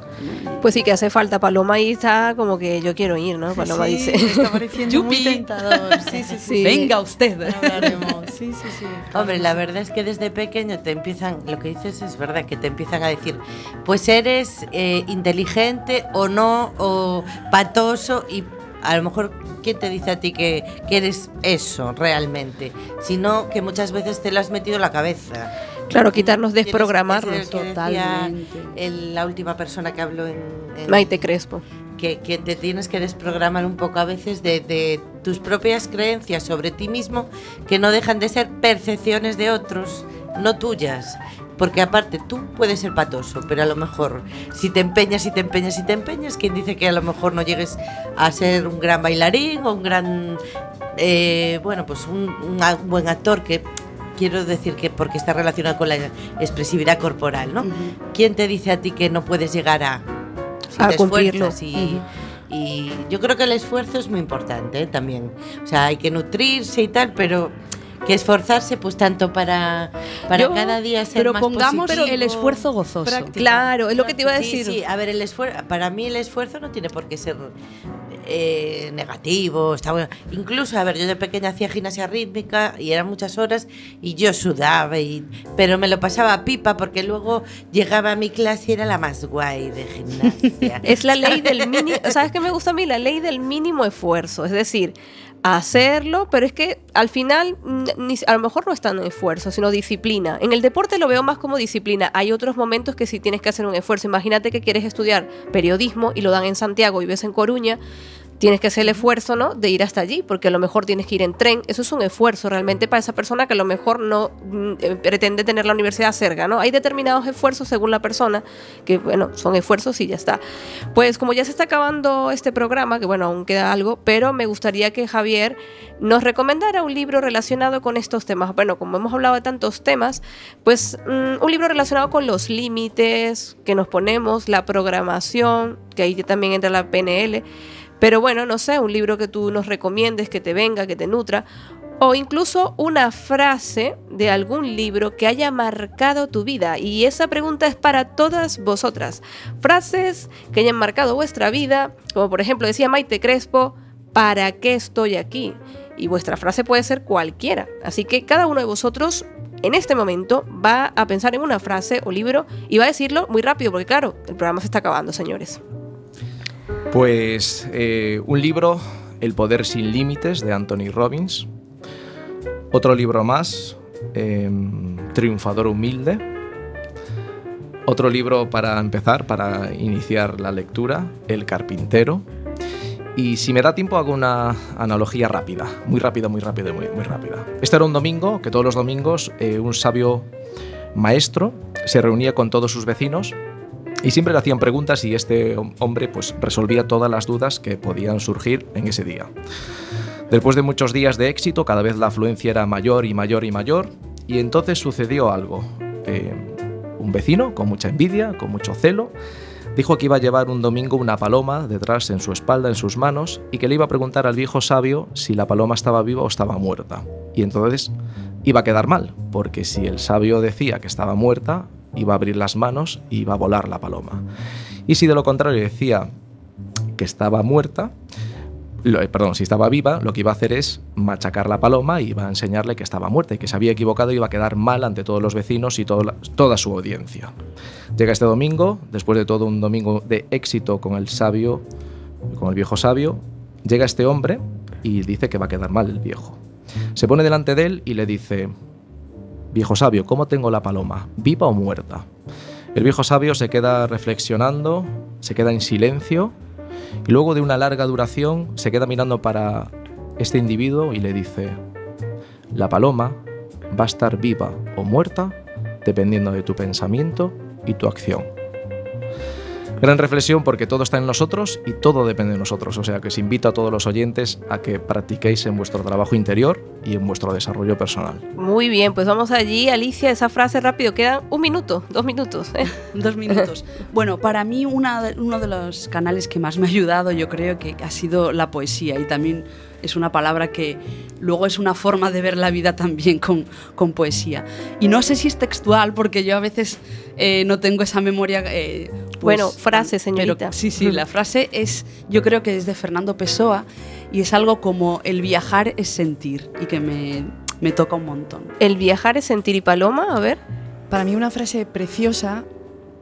Pues sí que hace falta. Paloma y está como que yo quiero ir, ¿no? Paloma Sí, dice. está pareciendo muy tentador. Sí, sí, sí. Sí. Venga usted. Hablaremos. Sí, sí, sí. Hombre, la verdad es que desde pequeño te empiezan, lo que dices es verdad, que te empiezan a decir, pues eres eh, inteligente o no, o patoso, y a lo mejor, ¿quién te dice a ti que, que eres eso realmente? Sino que muchas veces te lo has metido en la cabeza. Claro, quitarnos, desprogramarnos. Totalmente. el- la última persona que habló en, en- Maite Crespo. que, que te tienes que desprogramar un poco a veces de, de tus propias creencias sobre ti mismo, que no dejan de ser percepciones de otros, no tuyas. Porque aparte tú puedes ser patoso, pero a lo mejor si te empeñas y te empeñas y te empeñas, ¿quién dice que a lo mejor no llegues a ser un gran bailarín o un gran, eh, bueno, pues un, buen actor que quiero decir que porque está relacionado con la expresividad corporal, ¿no? ¿Quién te dice a ti que no puedes llegar a, si A te cumplirlo. esfuerzas y, y yo creo que el esfuerzo es muy importante ¿eh? también. O sea, hay que nutrirse y tal, pero que esforzarse pues tanto para, para Yo- cada día ser Pero más pongamos positivo. el esfuerzo gozoso. Práctica. Claro, es lo que te iba a Sí, decir. Sí, a ver, el esfuerzo, para mí el esfuerzo no tiene por qué ser eh, negativo, está bueno. Incluso, a ver, yo de pequeña hacía gimnasia rítmica y eran muchas horas y yo sudaba, y, pero me lo pasaba pipa porque luego llegaba a mi clase y era la más guay de gimnasia. Es la ley del mínimo, ¿sabes qué me gusta a mí? La ley del mínimo esfuerzo, es decir, hacerlo, pero es que al final mm, a lo mejor no es tan esfuerzo, sino disciplina. En el deporte lo veo más como disciplina. Hay otros momentos que sí tienes que hacer un esfuerzo. Imagínate que quieres estudiar periodismo y lo dan en Santiago y ves en Coruña. Tienes que hacer el esfuerzo, ¿no? De ir hasta allí, porque a lo mejor tienes que ir en tren. Eso es un esfuerzo realmente para esa persona que a lo mejor no mm, eh, pretende tener la universidad cerca, ¿no? Hay determinados esfuerzos según la persona, que bueno, son esfuerzos y ya está. Pues como ya se está acabando este programa, que bueno, aún queda algo, pero me gustaría que Javier nos recomendara un libro relacionado con estos temas. Bueno, como hemos hablado de tantos temas, pues mm, un libro relacionado con los límites que nos ponemos, la programación, que ahí también entra la PNL. Pero bueno, no sé, un libro que tú nos recomiendes, que te venga, que te nutra. O incluso una frase de algún libro que haya marcado tu vida. Y esa pregunta es para todas vosotras. Frases que hayan marcado vuestra vida, como por ejemplo decía Maite Crespo, ¿para qué estoy aquí? Y vuestra frase puede ser cualquiera. Así que cada uno de vosotros en este momento va a pensar en una frase o libro y va a decirlo muy rápido, porque claro, el programa se está acabando, señores. Pues eh, un libro, El poder sin límites, de Anthony Robbins. Otro libro más, eh, Triunfador humilde. Otro libro para empezar, para iniciar la lectura, El carpintero. Y si me da tiempo hago una analogía rápida, muy rápida, muy rápida, muy, muy rápida. Este era un domingo, que todos los domingos eh, un sabio maestro se reunía con todos sus vecinos y siempre le hacían preguntas y este hom- hombre pues resolvía todas las dudas que podían surgir en ese día. Después de muchos días de éxito, cada vez la afluencia era mayor y mayor y mayor y entonces sucedió algo. Un vecino, con mucha envidia, con mucho celo, dijo que iba a llevar un domingo una paloma detrás en su espalda, en sus manos, y que le iba a preguntar al viejo sabio si la paloma estaba viva o estaba muerta. Y entonces iba a quedar mal, porque si el sabio decía que estaba muerta, iba a abrir las manos y iba a volar la paloma. Y si de lo contrario decía que estaba muerta, eh, perdón, si estaba viva, lo que iba a hacer es machacar la paloma y iba a enseñarle que estaba muerta y que se había equivocado y iba a quedar mal ante todos los vecinos y toda su audiencia. Llega este domingo, después de todo un domingo de éxito con el sabio, con el viejo sabio, llega este hombre y dice que va a quedar mal el viejo. Se pone delante de él y le dice, viejo sabio, ¿cómo tengo la paloma? ¿Viva o muerta? El viejo sabio se queda reflexionando, se queda en silencio y luego de una larga duración se queda mirando para este individuo y le dice, la paloma va a estar viva o muerta dependiendo de tu pensamiento y tu acción. Gran reflexión porque todo está en nosotros y todo depende de nosotros. O sea que os invito a todos los oyentes a que practiquéis en vuestro trabajo interior y en vuestro desarrollo personal. Muy bien, pues vamos allí, Alicia, esa frase rápido, quedan un minuto, dos minutos. ¿eh? Dos minutos. Bueno, para mí una de- uno de los canales que más me ha ayudado yo creo que ha sido la poesía y también es una palabra que luego es una forma de ver la vida también con, con poesía. Y no sé si es textual porque yo a veces eh, no tengo esa memoria. eh, Bueno, frase, pero- señorita. sí, sí, la frase es, yo creo que es de Fernando Pessoa y es algo como el viajar es sentir y que me, me toca un montón. El viajar es sentir y paloma, a ver. Para mí una frase preciosa,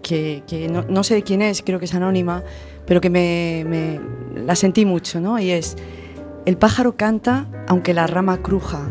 que, que no, no sé de quién es, creo que es anónima, pero que me, me- la sentí mucho, ¿no? Y es, el pájaro canta aunque la rama cruja,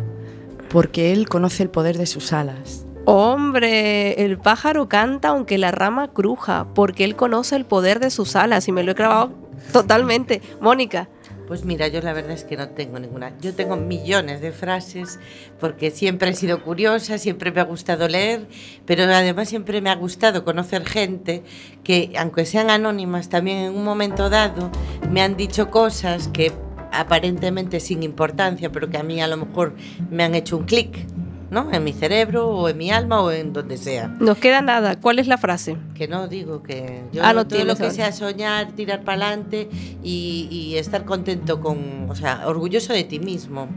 porque él conoce el poder de sus alas. Hombre, el pájaro canta aunque la rama cruja, porque él conoce el poder de sus alas y me lo he grabado totalmente. Mónica. Pues mira, yo la verdad es que no tengo ninguna. Yo tengo millones de frases porque siempre he sido curiosa, siempre me ha gustado leer, pero además siempre me ha gustado conocer gente que, aunque sean anónimas, también en un momento dado me han dicho cosas que aparentemente sin importancia, pero que a mí a lo mejor me han hecho un clic. ¿No? En mi cerebro o en mi alma o en donde sea. Nos queda nada. ¿Cuál es la frase? Que no digo que yo Ah, no todo lo que sea soñar, tirar para adelante y, y estar contento con, o sea, orgulloso de ti mismo.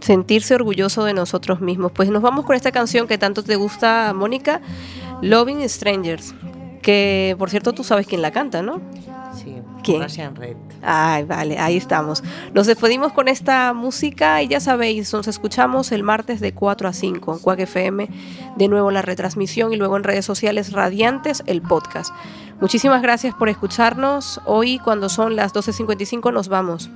sentirse orgulloso de nosotros mismos. Pues nos vamos con esta canción que tanto te gusta, Mónica, Loving Strangers, que por cierto tú sabes quién la canta, ¿no? ¿Quién? Russian Red. Ay, vale, ahí estamos. Nos despedimos con esta música y ya sabéis, nos escuchamos el martes de 4 a 5 en Cuac FM, de nuevo la retransmisión y luego en redes sociales radiantes el podcast. Muchísimas gracias por escucharnos. Hoy cuando son las 12.55 nos vamos.